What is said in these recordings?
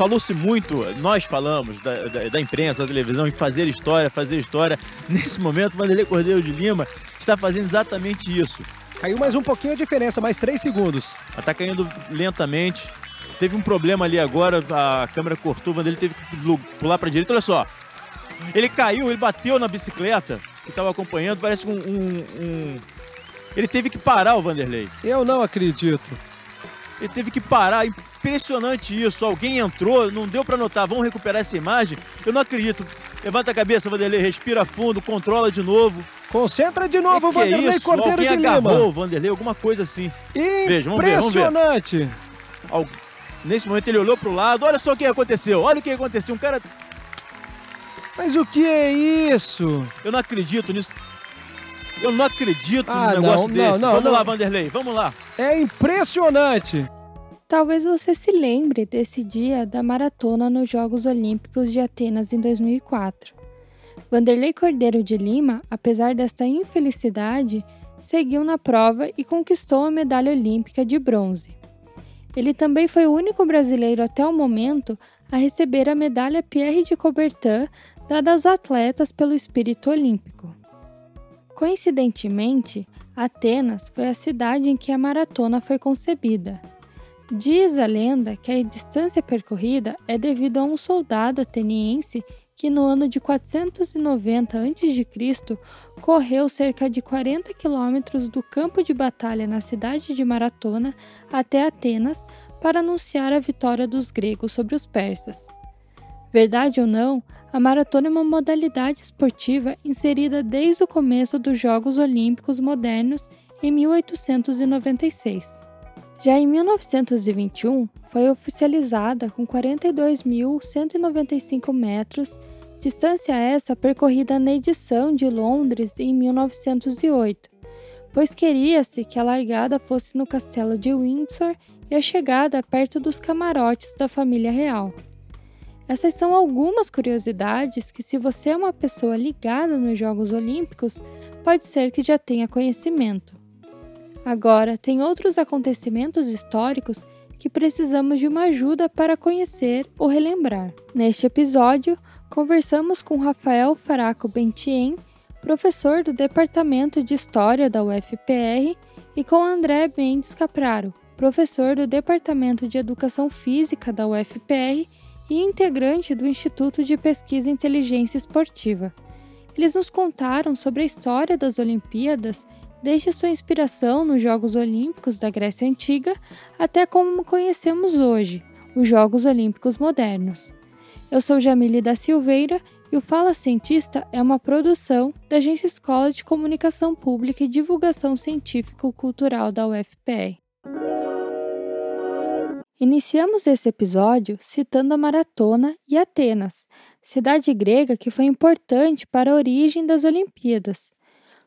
falou-se muito, nós falamos da, da, da, imprensa, da televisão, em fazer história, fazer história. Nesse momento, o Vanderlei Cordeiro de Lima está fazendo exatamente isso. Caiu mais um pouquinho a diferença, mais três segundos. Está caindo lentamente. Teve um problema ali agora, a câmera cortou, o Vanderlei teve que pular para a direita. Olha só, ele caiu, ele bateu na bicicleta que estava acompanhando, parece um, um, um, Ele teve que parar o Vanderlei. Eu não acredito. Ele teve que parar, impressionante isso. Alguém entrou, não deu para notar. Vamos recuperar essa imagem? Eu não acredito. Levanta a cabeça, Vanderlei, respira fundo, controla de novo. Concentra de novo, que Vanderlei é isso? Cordeiro Alguém de agarrou Lima. o Vanderlei, alguma coisa assim. Veja, vamos ver, vamos ver. Impressionante. Nesse momento ele olhou pro lado, olha só o que aconteceu, olha o que aconteceu. Um cara mas o que é isso? Eu não acredito nisso. Eu não acredito ah, num negócio não, desse. Não, não, vamos lá, Vanderlei, vamos lá. É impressionante. Talvez você se lembre desse dia da maratona nos Jogos Olímpicos de Atenas em 2004. Vanderlei Cordeiro de Lima, apesar desta infelicidade, seguiu na prova e conquistou a medalha olímpica de bronze. Ele também foi o único brasileiro até o momento a receber a medalha Pierre de Coubertin dada aos atletas pelo espírito olímpico. Coincidentemente, Atenas foi a cidade em que a maratona foi concebida. Diz a lenda que a distância percorrida é devido a um soldado ateniense que no ano de 490 a.C. correu cerca de 40 quilômetros do campo de batalha na cidade de Maratona até Atenas para anunciar a vitória dos gregos sobre os persas. Verdade ou não, a maratona é uma modalidade esportiva inserida desde o começo dos Jogos Olímpicos modernos em 1896. Já em 1921, foi oficializada com 42.195 metros, distância essa percorrida na edição de Londres em 1908, pois queria-se que a largada fosse no castelo de Windsor e a chegada perto dos camarotes da família real. Essas são algumas curiosidades que, se você é uma pessoa ligada nos Jogos Olímpicos, pode ser que já tenha conhecimento. Agora, tem outros acontecimentos históricos que precisamos de uma ajuda para conhecer ou relembrar. Neste episódio, conversamos com Rafael Faraco Bentien, professor do Departamento de História da UFPR, e com André Mendes Capraro, professor do Departamento de Educação Física da UFPR e integrante do Instituto de Pesquisa e Inteligência Esportiva. Eles nos contaram sobre a história das Olimpíadas, desde sua inspiração nos Jogos Olímpicos da Grécia Antiga até como conhecemos hoje, os Jogos Olímpicos modernos. Eu sou Jamile da Silveira e o Fala Cientista é uma produção da Agência Escola de Comunicação Pública e Divulgação Científico-Cultural da UFPR. Iniciamos esse episódio citando a Maratona e Atenas, cidade grega que foi importante para a origem das Olimpíadas.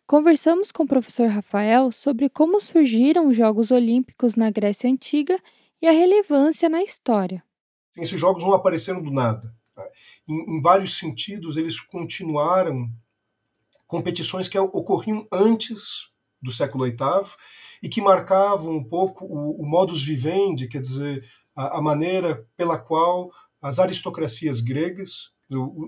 Conversamos com o professor Rafael sobre como surgiram os Jogos Olímpicos na Grécia Antiga e a relevância na história. Esses jogos não apareceram do nada. Tá? Em, em vários sentidos, eles continuaram competições que ocorriam antes do século VIII e que marcavam um pouco o, o modus vivendi, quer dizer, a, a, maneira pela qual as aristocracias gregas,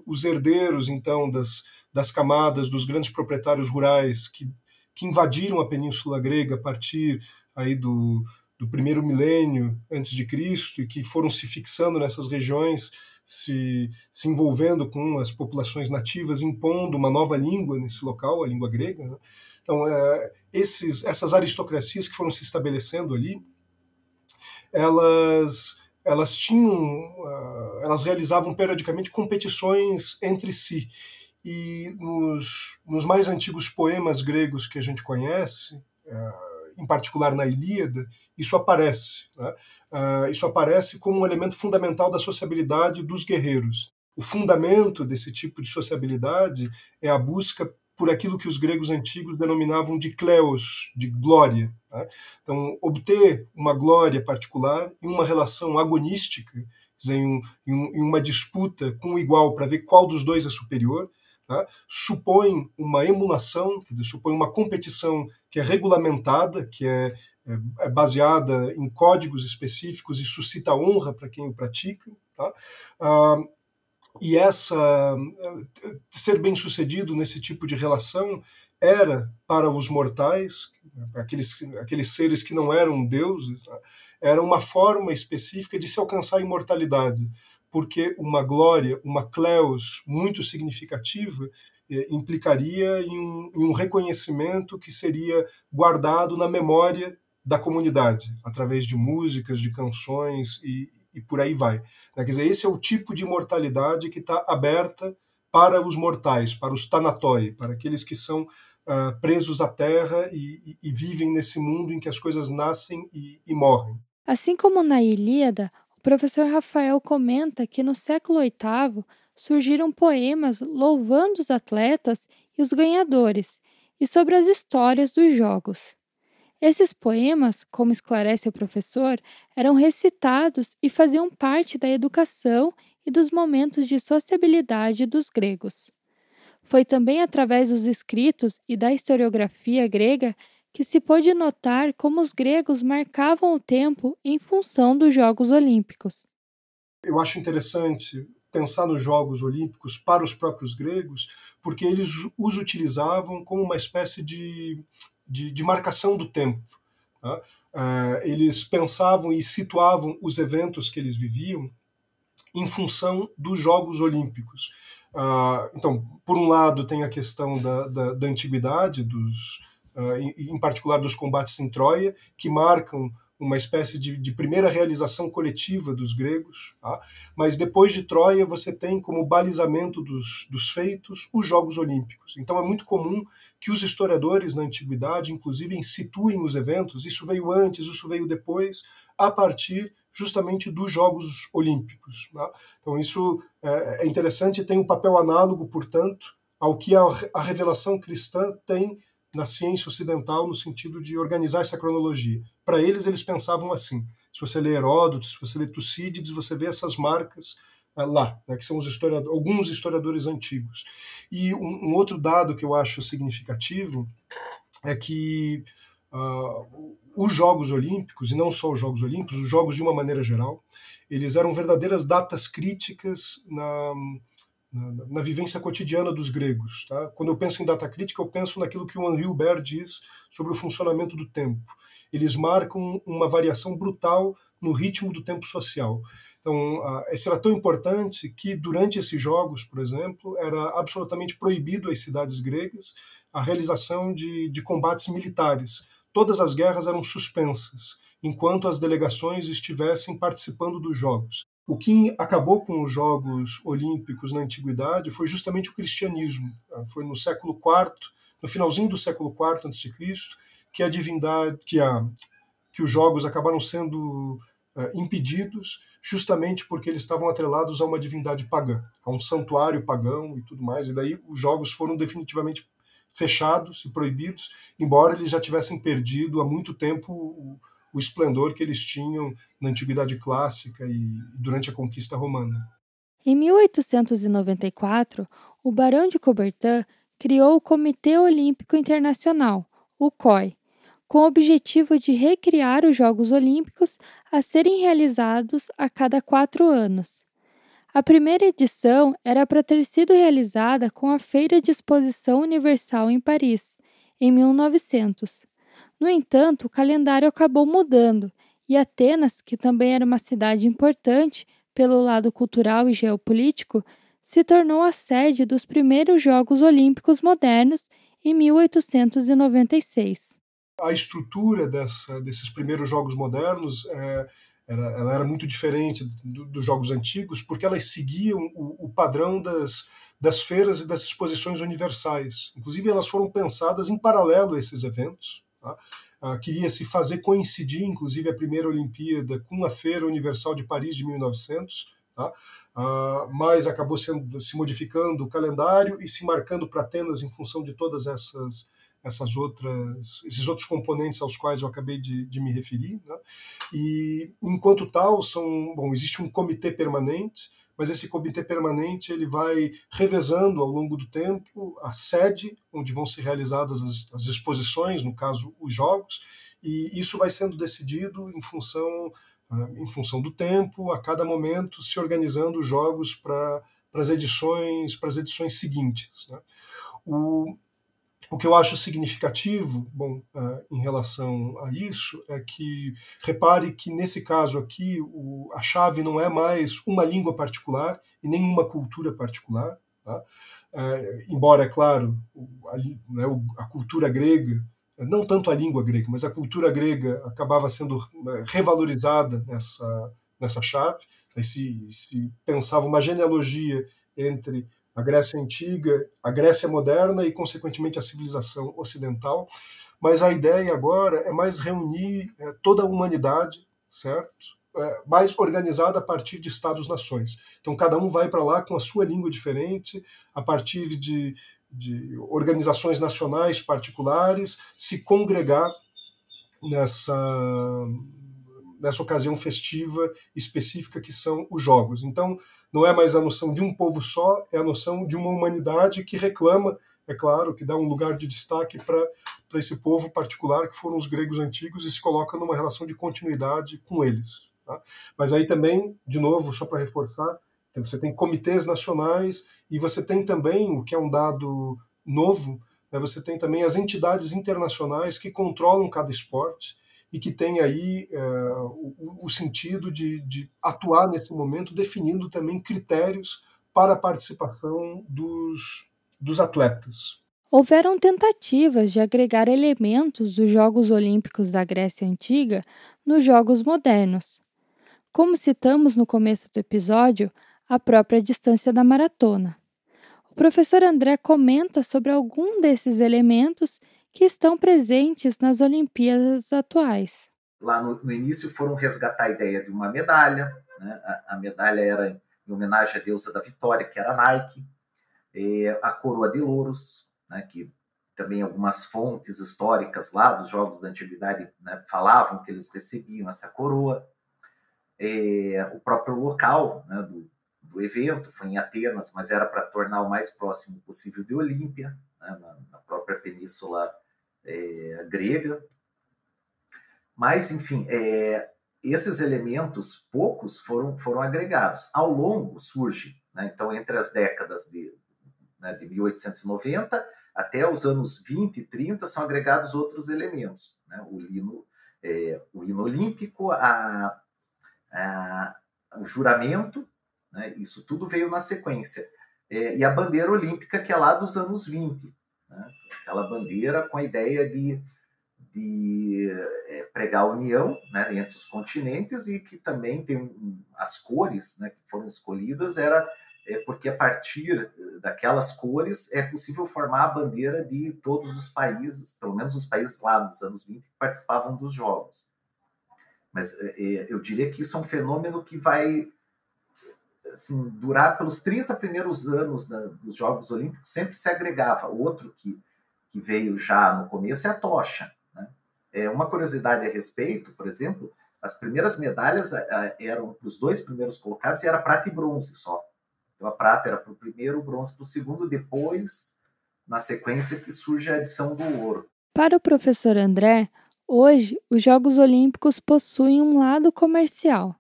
os herdeiros então das, das camadas dos grandes proprietários rurais que, que invadiram a península grega a partir aí do, do primeiro milênio antes de Cristo e que foram se fixando nessas regiões, se, se envolvendo com as populações nativas, impondo uma nova língua nesse local, a língua grega. Né? Então, é, esses, essas aristocracias que foram se estabelecendo ali, elas, elas tinham, uh, elas realizavam periodicamente competições entre si. E nos, nos mais antigos poemas gregos que a gente conhece, uh, em particular na Ilíada, isso aparece. Né? Uh, isso aparece como um elemento fundamental da sociabilidade dos guerreiros. O fundamento desse tipo de sociabilidade é a busca por aquilo que os gregos antigos denominavam de kleos, de glória. Né? Então, obter uma glória particular em uma relação agonística, dizer, em, um, em, uma disputa com o igual para ver qual dos dois é superior, né? supõe uma emulação, dizer, supõe uma competição que é regulamentada, que é, é, é baseada em códigos específicos e suscita honra para quem o pratica. Tá? Ah, e essa ser bem sucedido nesse tipo de relação era para os mortais, aqueles, aqueles seres que não eram deuses, tá? era uma forma específica de se alcançar a imortalidade, porque uma glória, uma cleos muito significativa eh, implicaria em um, em um reconhecimento que seria guardado na memória da comunidade, através de músicas, de canções e, e por aí vai. Né? Quer dizer, esse é o tipo de mortalidade que está aberta para os mortais, para os tanatoi, para aqueles que são uh, presos à terra e, e, e, vivem nesse mundo em que as coisas nascem e, e morrem. Assim como na Ilíada, o professor Rafael comenta que no século VIII surgiram poemas louvando os atletas e os ganhadores e sobre as histórias dos jogos. Esses poemas, como esclarece o professor, eram recitados e faziam parte da educação e dos momentos de sociabilidade dos gregos. Foi também através dos escritos e da historiografia grega que se pôde notar como os gregos marcavam o tempo em função dos Jogos Olímpicos. Eu acho interessante pensar nos Jogos Olímpicos para os próprios gregos, porque eles os utilizavam como uma espécie de, de, de marcação do tempo. Tá? Uh, eles pensavam e situavam os eventos que eles viviam em função dos Jogos Olímpicos. Uh, então, por um lado, tem a questão da, da, da antiguidade, dos, em, em, particular dos combates em Troia, que marcam uma espécie de, de primeira realização coletiva dos gregos. Tá? Mas depois de Troia, você tem como balizamento dos, dos feitos os Jogos Olímpicos. Então é muito comum que os historiadores na antiguidade, inclusive, situem os eventos, isso veio antes, isso veio depois, a partir justamente dos Jogos Olímpicos. Tá? Então isso é, é interessante tem um papel análogo, portanto, ao que a, a revelação cristã tem na ciência ocidental no sentido de organizar essa cronologia. Para eles, eles pensavam assim. Se você lê Heródoto, se você lê Tucídides, você vê essas marcas uh, lá, né, que são os historiadores, alguns historiadores antigos. E um, um, outro dado que eu acho significativo é que uh, os Jogos Olímpicos, e não só os Jogos Olímpicos, os Jogos de uma maneira geral, eles eram verdadeiras datas críticas na na, vivência cotidiana dos gregos. Tá? Quando eu penso em data crítica, eu penso naquilo que o Henri Hubert diz sobre o funcionamento do tempo. Eles marcam uma variação brutal no ritmo do tempo social. Então, isso era tão importante que, durante esses jogos, por exemplo, era absolutamente proibido às cidades gregas a realização de, de combates militares. Todas as guerras eram suspensas, enquanto as delegações estivessem participando dos jogos. O que acabou com os Jogos Olímpicos na antiguidade foi justamente o cristianismo. Tá? Foi no século IV, no finalzinho do século IV a.C., que a divindade, que, a, que os jogos acabaram sendo uh, impedidos, justamente porque eles estavam atrelados a uma divindade pagã, a um santuário pagão e tudo mais. E daí os jogos foram definitivamente fechados e proibidos, embora eles já tivessem perdido há muito tempo o, esplendor que eles tinham na Antiguidade Clássica e durante a conquista romana. Em 1894, o Barão de Coubertin criou o Comitê Olímpico Internacional, o COI, com o objetivo de recriar os Jogos Olímpicos a serem realizados a cada quatro anos. A primeira edição era para ter sido realizada com a Feira de Exposição Universal em Paris, em 1900. No entanto, o calendário acabou mudando e Atenas, que também era uma cidade importante pelo lado cultural e geopolítico, se tornou a sede dos primeiros Jogos Olímpicos modernos em 1896. A estrutura dessa, desses primeiros Jogos modernos é, era, ela era muito diferente do, dos Jogos antigos, porque elas seguiam o, o padrão das, das feiras e das exposições universais. Inclusive, elas foram pensadas em paralelo a esses eventos. Tá? Ah, queria se fazer coincidir, inclusive, a primeira Olimpíada com a Feira Universal de Paris de 1900, tá? ah, mas acabou sendo, se modificando o calendário e se marcando para Atenas em função de todas essas essas outras esses outros componentes aos quais eu acabei de, de me referir né? e enquanto tal são bom existe um comitê permanente mas esse comitê permanente ele vai revezando ao longo do tempo a sede onde vão ser realizadas as, as exposições, no caso os jogos, e isso vai sendo decidido em função né, em função do tempo, a cada momento se organizando jogos para as edições para as edições seguintes. Né? O, o que eu acho significativo, bom, uh, em relação a isso, é que repare que nesse caso aqui o, a chave não é mais uma língua particular e nem uma cultura particular, tá? uh, embora, é claro, a, né, a cultura grega não tanto a língua grega, mas a cultura grega acabava sendo eh, revalorizada nessa, nessa chave. Aí se, se pensava uma genealogia entre a Grécia Antiga, a Grécia Moderna e, consequentemente, a civilização ocidental. Mas a ideia agora é mais reunir é, toda a humanidade, certo? É, mais organizada a partir de Estados-nações. Então, cada um vai para lá com a sua língua diferente, a partir de, de organizações nacionais particulares, se congregar nessa nessa ocasião festiva específica que são os jogos. Então, não é mais a noção de um povo só, é a noção de uma humanidade que reclama, é claro, que dá um lugar de destaque para esse povo particular que foram os gregos antigos e se coloca numa relação de continuidade com eles. Tá? Mas aí também, de novo, só para reforçar, você tem comitês nacionais e você tem também, o que é um dado novo, né, você tem também as entidades internacionais que controlam cada esporte e que tem aí é, o, o, sentido de, de, atuar nesse momento, definindo também critérios para a participação dos, dos atletas. Houveram tentativas de agregar elementos dos Jogos Olímpicos da Grécia Antiga nos Jogos Modernos. Como citamos no começo do episódio, a própria distância da maratona. O professor André comenta sobre algum desses elementos que estão presentes nas Olimpíadas atuais. Lá no, no início foram resgatar a ideia de uma medalha, né? a, a, medalha era em homenagem à deusa da vitória, que era Nike, a coroa de louros, né? que também algumas fontes históricas lá dos jogos da antiguidade né? falavam que eles recebiam essa coroa, o próprio local né? do, do evento foi em Atenas, mas era para tornar o mais próximo possível de Olímpia, né? na, na própria península é, grega. Mas, enfim, é, esses elementos, poucos, foram, foram agregados. Ao longo surge, né, então, entre as décadas de, né, de 1890 até os anos 20 e 30, são agregados outros elementos. Né, o, hino, é, o hino olímpico, a, a, o juramento, né, isso tudo veio na sequência. É, e a bandeira olímpica, que é lá dos anos 20. Né? Aquela bandeira com a ideia de, de é, pregar a união né, entre os continentes e que também tem as cores né, que foram escolhidas era é, porque a partir daquelas cores é possível formar a bandeira de todos os países, pelo menos os países lá nos anos 20 que participavam dos jogos. Mas é, é eu diria que isso é um fenômeno que vai assim, durar pelos 30 primeiros anos da, dos Jogos Olímpicos, sempre se agregava. Outro que, que veio já no começo é a tocha. Né? É, uma curiosidade a respeito, por exemplo, as primeiras medalhas eram para os dois primeiros colocados e era prata e bronze só. Então a prata era para o primeiro, o bronze para o segundo, depois, na sequência, que surge a edição do ouro. Para o professor André, hoje os Jogos Olímpicos possuem um lado comercial.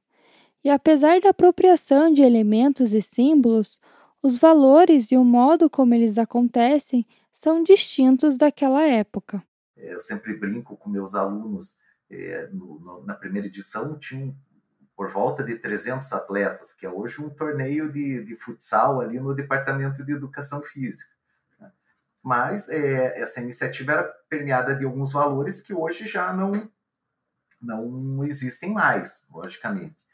E apesar da apropriação de elementos e símbolos, os valores e o modo como eles acontecem são distintos daquela época. É, eu sempre brinco com meus alunos. É, no, no, na primeira edição tinha por volta de 300 atletas, que é hoje um torneio de, de futsal ali no departamento de educação física. Né? Mas é, essa iniciativa era permeada de alguns valores que hoje já não, não existem mais, logicamente.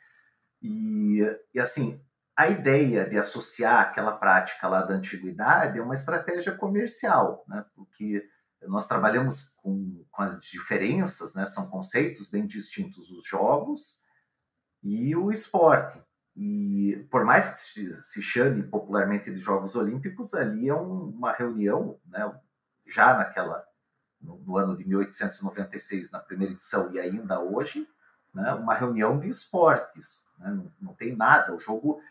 E, e assim, a ideia de associar aquela prática lá da antiguidade é uma estratégia comercial, né? porque nós trabalhamos com, com as diferenças, né? são conceitos bem distintos os jogos e o esporte. E por mais que se chame popularmente de Jogos Olímpicos, ali é um, uma reunião, né? já naquela no, no ano de 1896, na primeira edição, e ainda hoje, né, uma reunião de esportes. Né, não, não, tem nada. O jogo,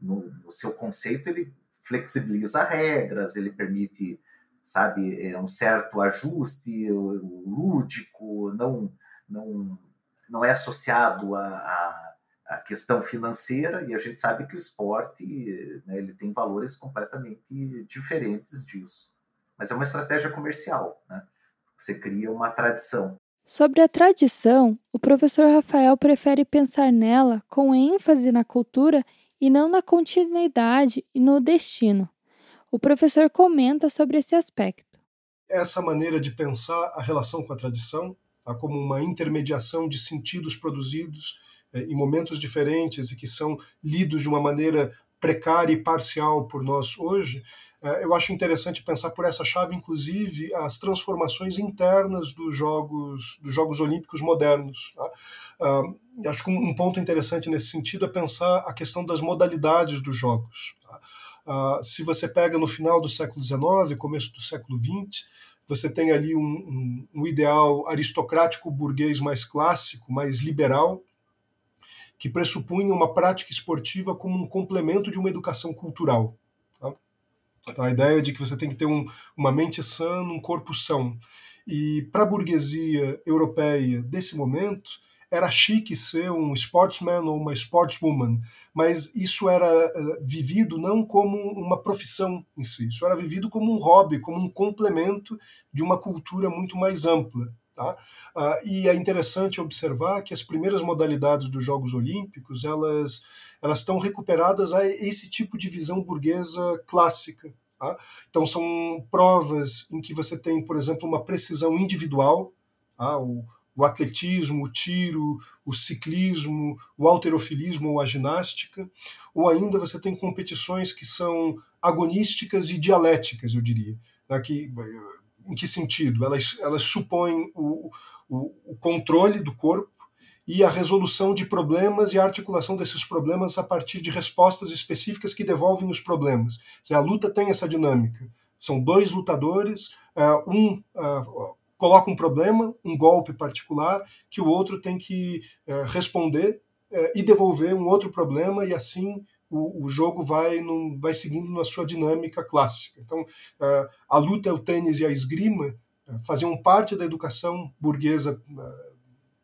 no, no, seu conceito, ele flexibiliza regras, ele permite, sabe, é, um certo ajuste lúdico, não, não, não é associado a, a, a, questão financeira e a gente sabe que o esporte né, ele tem valores completamente diferentes disso. Mas é uma estratégia comercial, né? Você cria uma tradição. Sobre a tradição, o professor Rafael prefere pensar nela com ênfase na cultura e não na continuidade e no destino. O professor comenta sobre esse aspecto. Essa maneira de pensar a relação com a tradição, tá, como uma intermediação de sentidos produzidos é, em momentos diferentes e que são lidos de uma maneira precária e parcial por nós hoje, é, eu acho interessante pensar por essa chave, inclusive, as transformações internas dos Jogos, dos jogos Olímpicos modernos. Tá? Acho que um, ponto interessante nesse sentido é pensar a questão das modalidades dos Jogos. Tá? Se você pega no final do século XIX, começo do século XX, você tem ali um, um, um ideal aristocrático burguês mais clássico, mais liberal, que pressupunha uma prática esportiva como um complemento de uma educação cultural. Então, a ideia de que você tem que ter um, uma mente sã, um corpo são. E para a burguesia europeia desse momento, era chique ser um sportsman ou uma sportswoman, mas isso era uh, vivido não como uma profissão em si, isso era vivido como um hobby, como um complemento de uma cultura muito mais ampla. Tá? Uh, e é interessante observar que as primeiras modalidades dos Jogos Olímpicos elas elas estão recuperadas a esse tipo de visão burguesa clássica. Tá? Então, são provas em que você tem, por exemplo, uma precisão individual, tá? o, o atletismo, o tiro, o ciclismo, o alterofilismo ou a ginástica, ou ainda você tem competições que são agonísticas e dialéticas, eu diria. Né? Que, em que sentido? Elas, elas supõem o, o, o controle do corpo, e a resolução de problemas e a articulação desses problemas a partir de respostas específicas que devolvem os problemas. A luta tem essa dinâmica. São dois lutadores, é, um é, coloca um problema, um golpe particular, que o outro tem que é, responder e devolver um outro problema, e assim o, jogo vai, num, vai seguindo na sua dinâmica clássica. Então, a luta, o tênis e a esgrima faziam parte da educação burguesa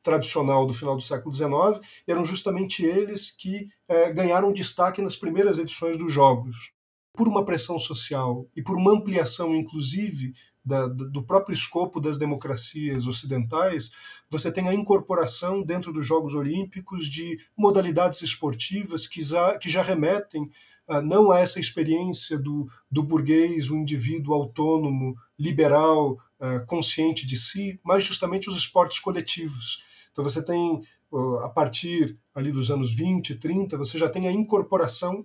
tradicional do final do século XIX, eram justamente eles que é, ganharam destaque nas primeiras edições dos Jogos. Por uma pressão social e por uma ampliação, inclusive, da, do próprio escopo das democracias ocidentais, você tem a incorporação dentro dos Jogos Olímpicos de modalidades esportivas que já, que já remetem uh, não a essa experiência do, do burguês, o indivíduo autônomo, liberal, uh, consciente de si, mas justamente os esportes coletivos. Então você tem, a partir ali dos anos 20, 30, você já tem a incorporação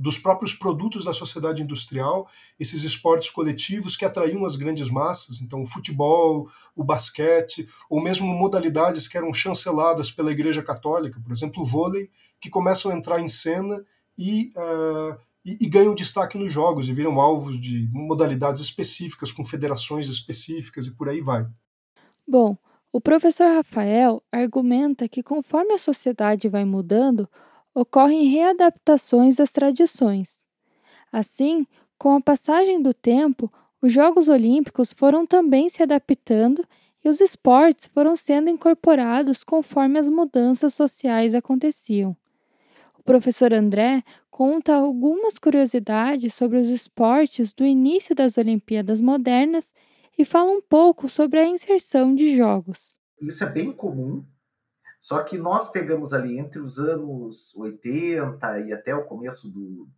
dos próprios produtos da sociedade industrial, esses esportes coletivos que atraíam as grandes massas, então o futebol, o basquete, ou mesmo modalidades que eram chanceladas pela Igreja Católica, por exemplo, o vôlei, que começam a entrar em cena e, uh, e, e, ganham destaque nos jogos e viram alvos de modalidades específicas, com federações específicas e por aí vai. Bom, o professor Rafael argumenta que, conforme a sociedade vai mudando, ocorrem readaptações das tradições. Assim, com a passagem do tempo, os Jogos Olímpicos foram também se adaptando e os esportes foram sendo incorporados conforme as mudanças sociais aconteciam. O professor André conta algumas curiosidades sobre os esportes do início das Olimpíadas modernas e fala um pouco sobre a inserção de jogos. Isso é bem comum, só que nós pegamos ali entre os anos 80 e até o começo do,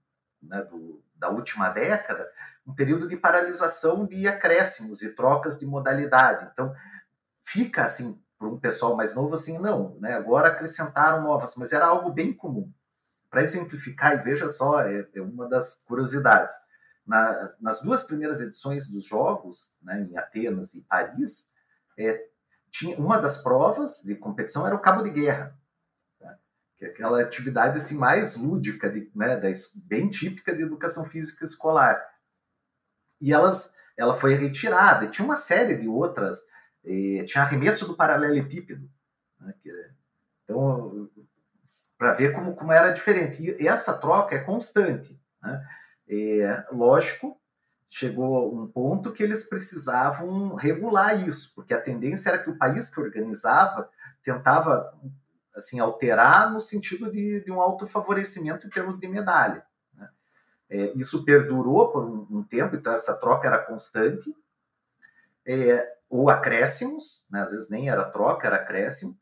né, do, da última década, um período de paralisação de acréscimos e trocas de modalidade. Então, fica assim, para um pessoal mais novo, assim, não, né, agora acrescentaram novas, mas era algo bem comum. Para exemplificar, e veja só, é, é uma das curiosidades na, nas duas primeiras edições dos Jogos, né, em Atenas e Paris, é, tinha uma das provas de competição era o cabo de guerra, né, que é aquela atividade assim mais lúdica, de, né, da, bem típica de educação física escolar. E elas, ela foi retirada. Tinha uma série de outras. Tinha arremesso do paralelepípedo. Né, que, então, para ver como, como era diferente. E essa troca é constante. Né? É, lógico, chegou um ponto que eles precisavam regular isso, porque a tendência era que o país que organizava tentava assim alterar no sentido de, de um autofavorecimento em termos de medalha. Né? É, isso perdurou por um, um, tempo, então essa troca era constante, é, ou acréscimos, né? às vezes nem era troca, era acréscimo.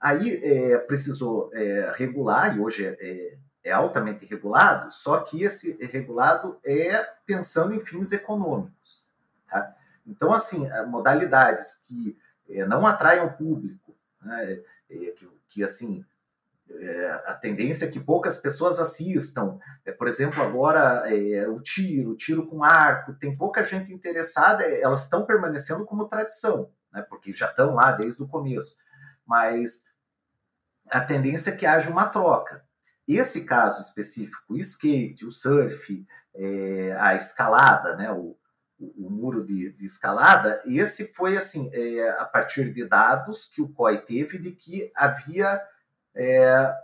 Aí é, precisou é, regular, e hoje é, é altamente regulado, só que esse regulado é pensando em fins econômicos. Tá? Então, assim, modalidades que é, não atraiam público, né, é, que, que, assim, é, a tendência é que poucas pessoas assistam. É, por exemplo, agora o tiro, o tiro com arco, tem pouca gente interessada, elas estão permanecendo como tradição, né, porque já estão lá desde o começo. Mas a tendência é que haja uma troca. Esse caso específico, o skate, o surf, é, a escalada, né, o, o, muro de, de, escalada, esse foi assim, é, a partir de dados que o COI teve de que havia é,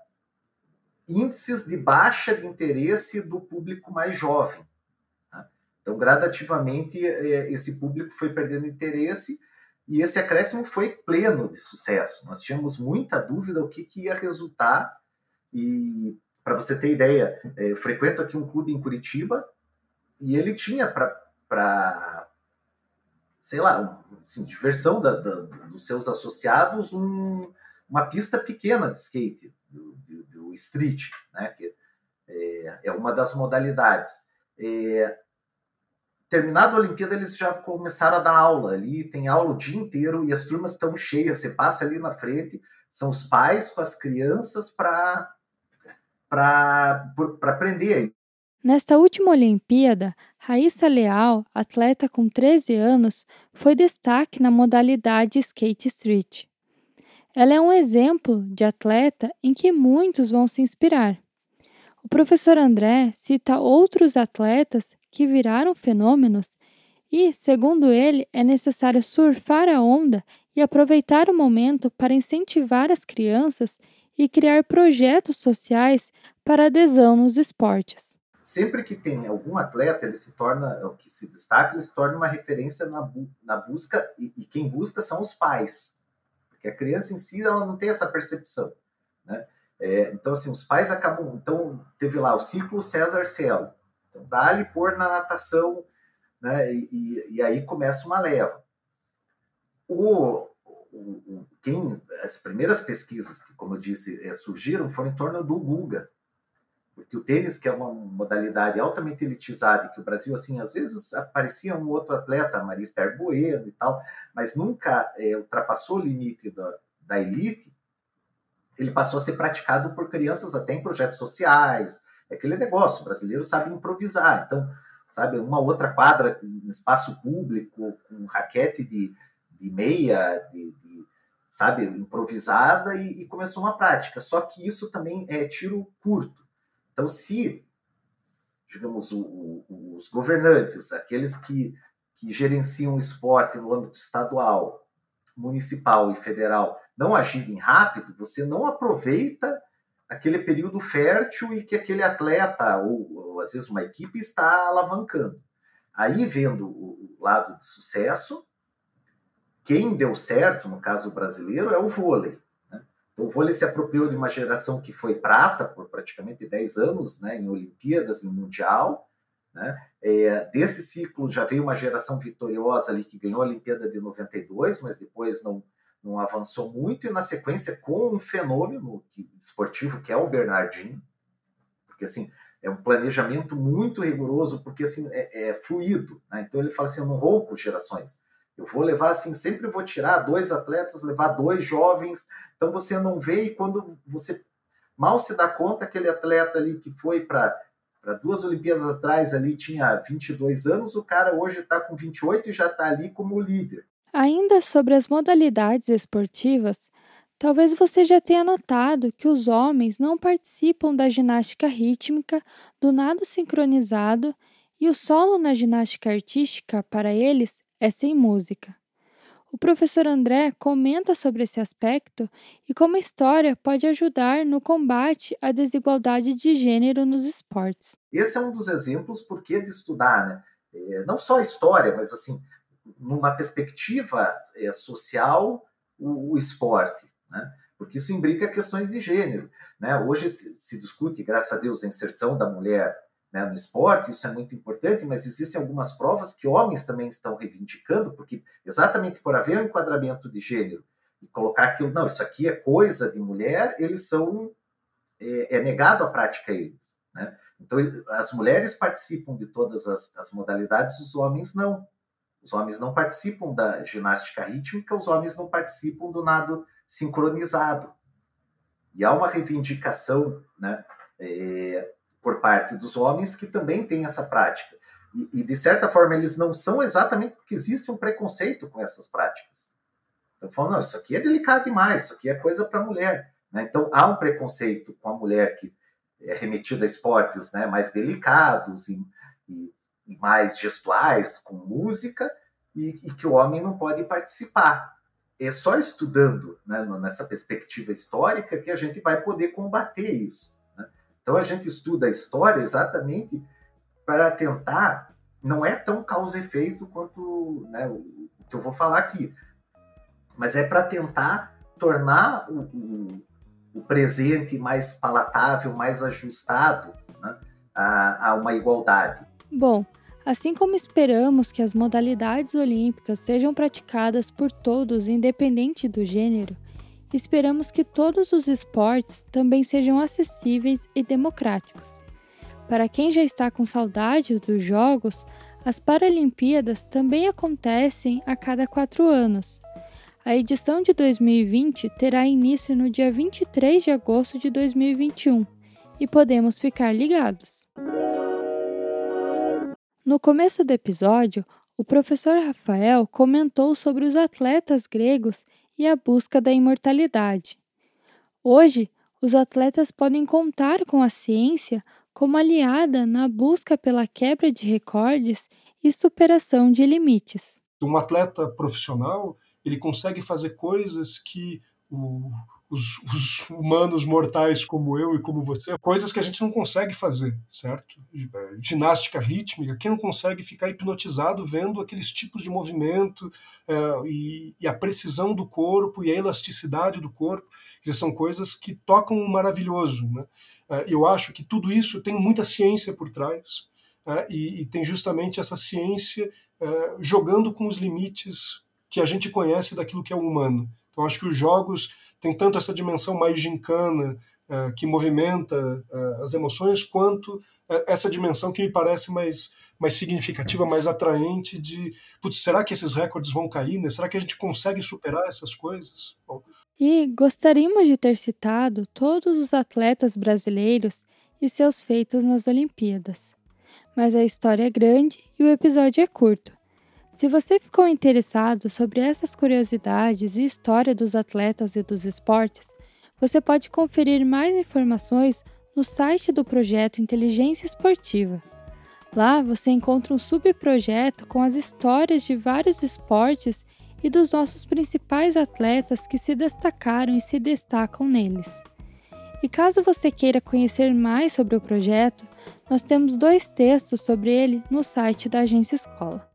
índices de baixa de interesse do público mais jovem. Tá? Então, gradativamente, é, esse público foi perdendo interesse e esse acréscimo foi pleno de sucesso. Nós tínhamos muita dúvida o que, que ia resultar e para você ter ideia, é, eu frequento aqui um clube em Curitiba e ele tinha para, sei lá, assim, diversão da, da, dos seus associados um, uma pista pequena de skate, do, do, do street, né? que é, é, uma das modalidades. É, terminado a Olimpíada, eles já começaram a dar aula ali, tem aula o dia inteiro e as turmas estão cheias. Você passa ali na frente, são os pais com as crianças para para aprender. Nesta última Olimpíada, Raíssa Leal, atleta com 13 anos, foi destaque na modalidade skate street. Ela é um exemplo de atleta em que muitos vão se inspirar. O professor André cita outros atletas que viraram fenômenos e, segundo ele, é necessário surfar a onda e aproveitar o momento para incentivar as crianças e criar projetos sociais para adesão nos esportes. Sempre que tem algum atleta, ele se torna, o que se destaca, ele se torna uma referência na, na busca, e, e, quem busca são os pais, porque a criança em si ela não tem essa percepção. Né? É, então, assim, os pais acabam. Então, teve lá o ciclo César Cielo. Então, dá-lhe pôr na natação, né? E, e, e, aí começa uma leva. O, o, quem as primeiras pesquisas que, como eu disse, é, surgiram foram em torno do Guga, porque o tênis, que é uma modalidade altamente elitizada, e que o Brasil, assim, às vezes aparecia um outro atleta, a Maria e tal, mas nunca é, ultrapassou o limite da, da elite, ele passou a ser praticado por crianças até em projetos sociais, é aquele negócio, o brasileiro sabe improvisar, então, sabe, uma outra quadra em espaço público, com raquete de, de meia, de, de sabe, improvisada e, e, começou uma prática. Só que isso também é tiro curto. Então, se, digamos, o, o, os governantes, aqueles que, que gerenciam o esporte no âmbito estadual, municipal e federal, não agirem rápido, você não aproveita aquele período fértil e que aquele atleta, ou, ou às vezes uma equipe, está alavancando. Aí, vendo o lado de sucesso, quem deu certo, no caso brasileiro, é o vôlei. Né? Então, o vôlei se apropriou de uma geração que foi prata por praticamente 10 anos né, em Olimpíadas, em Mundial. Né? É, desse ciclo já veio uma geração vitoriosa ali que ganhou a Olimpíada de 92, mas depois não, não avançou muito, e na sequência com um fenômeno que, esportivo que é o Bernardinho, porque assim, é um planejamento muito rigoroso, porque assim, é, é fluido. Né? Então ele fala assim, eu não rompo gerações. Eu vou levar assim, sempre vou tirar dois atletas, levar dois jovens. Então você não vê e quando você mal se dá conta aquele atleta ali que foi para para duas Olimpíadas atrás ali tinha 22 anos, o cara hoje está com 28 e já está ali como líder. Ainda sobre as modalidades esportivas, talvez você já tenha notado que os homens não participam da ginástica rítmica, do nado sincronizado e o solo na ginástica artística, para eles, é sem música. O professor André comenta sobre esse aspecto e como a história pode ajudar no combate à desigualdade de gênero nos esportes. Esse é um dos exemplos por que de estudar, né? é, não só a história, mas assim, numa perspectiva é, social, o, o esporte, né? porque isso imbrica questões de gênero. Né? Hoje se discute, graças a Deus, a inserção da mulher né, no esporte, isso é muito importante, mas existem algumas provas que homens também estão reivindicando, porque exatamente por haver um enquadramento de gênero e colocar aquilo, não, isso aqui é coisa de mulher, eles são, é, é negado a prática eles. Né? Então, as mulheres participam de todas as, as modalidades, os homens não. Os homens não participam da ginástica rítmica, os homens não participam do nado sincronizado. E há uma reivindicação né, é, por parte dos homens que também tem essa prática. E, e, de certa forma, eles não são exatamente porque existe um preconceito com essas práticas. Então, falam, não, isso aqui é delicado demais, isso aqui é coisa para mulher. Né? Então, há um preconceito com a mulher que é remetida a esportes né, mais delicados e, e, e mais gestuais, com música, e, e, que o homem não pode participar. É só estudando né, nessa perspectiva histórica que a gente vai poder combater isso. Então a gente estuda a história exatamente para tentar, não é tão causa e efeito quanto né, o que eu vou falar aqui, mas é para tentar tornar o, o, o, presente mais palatável, mais ajustado né, a, a uma igualdade. Bom, assim como esperamos que as modalidades olímpicas sejam praticadas por todos, independente do gênero, esperamos que todos os esportes também sejam acessíveis e democráticos. Para quem já está com saudades dos jogos, as Paralimpíadas também acontecem a cada quatro anos. A edição de 2020 terá início no dia 23 de agosto de 2021 e podemos ficar ligados. No começo do episódio, o professor Rafael comentou sobre os atletas gregos e a busca da imortalidade. Hoje, os atletas podem contar com a ciência como aliada na busca pela quebra de recordes e superação de limites. Um atleta profissional ele consegue fazer coisas que o, os, os, humanos mortais como eu e como você, coisas que a gente não consegue fazer, certo? É, ginástica rítmica, quem não consegue ficar hipnotizado vendo aqueles tipos de movimento é, e, e, a precisão do corpo e a elasticidade do corpo, são coisas que tocam o maravilhoso, né? É, eu acho que tudo isso tem muita ciência por trás e, e, tem justamente essa ciência jogando com os limites que a gente conhece daquilo que é humano. Então acho que os jogos tem tanto essa dimensão mais gincana, uh, que movimenta uh, as emoções, quanto uh, essa dimensão que me parece mais, mais significativa, mais atraente de, putz, será que esses recordes vão cair? Né? Será que a gente consegue superar essas coisas? Bom, e gostaríamos de ter citado todos os atletas brasileiros e seus feitos nas Olimpíadas. Mas a história é grande e o episódio é curto. Se você ficou interessado sobre essas curiosidades e história dos atletas e dos esportes, você pode conferir mais informações no site do projeto Inteligência Esportiva. Lá você encontra um subprojeto com as histórias de vários esportes e dos nossos principais atletas que se destacaram e se destacam neles. E caso você queira conhecer mais sobre o projeto, nós temos dois textos sobre ele no site da Agência Escola.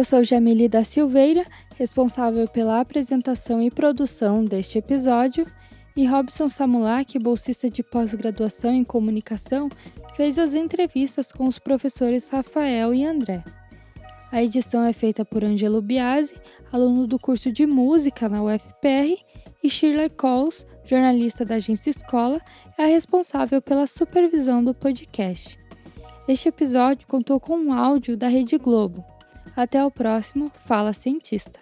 Eu sou Jamile da Silveira, responsável pela apresentação e produção deste episódio, e Robson Samulak, bolsista de pós-graduação em comunicação, fez as entrevistas com os professores Rafael e André. A edição é feita por Angelo Biasi, aluno do curso de música na UFPR, e Shirley Coles, jornalista da agência Escola, é a responsável pela supervisão do podcast. Este episódio contou com um áudio da Rede Globo. Até o próximo Fala Cientista.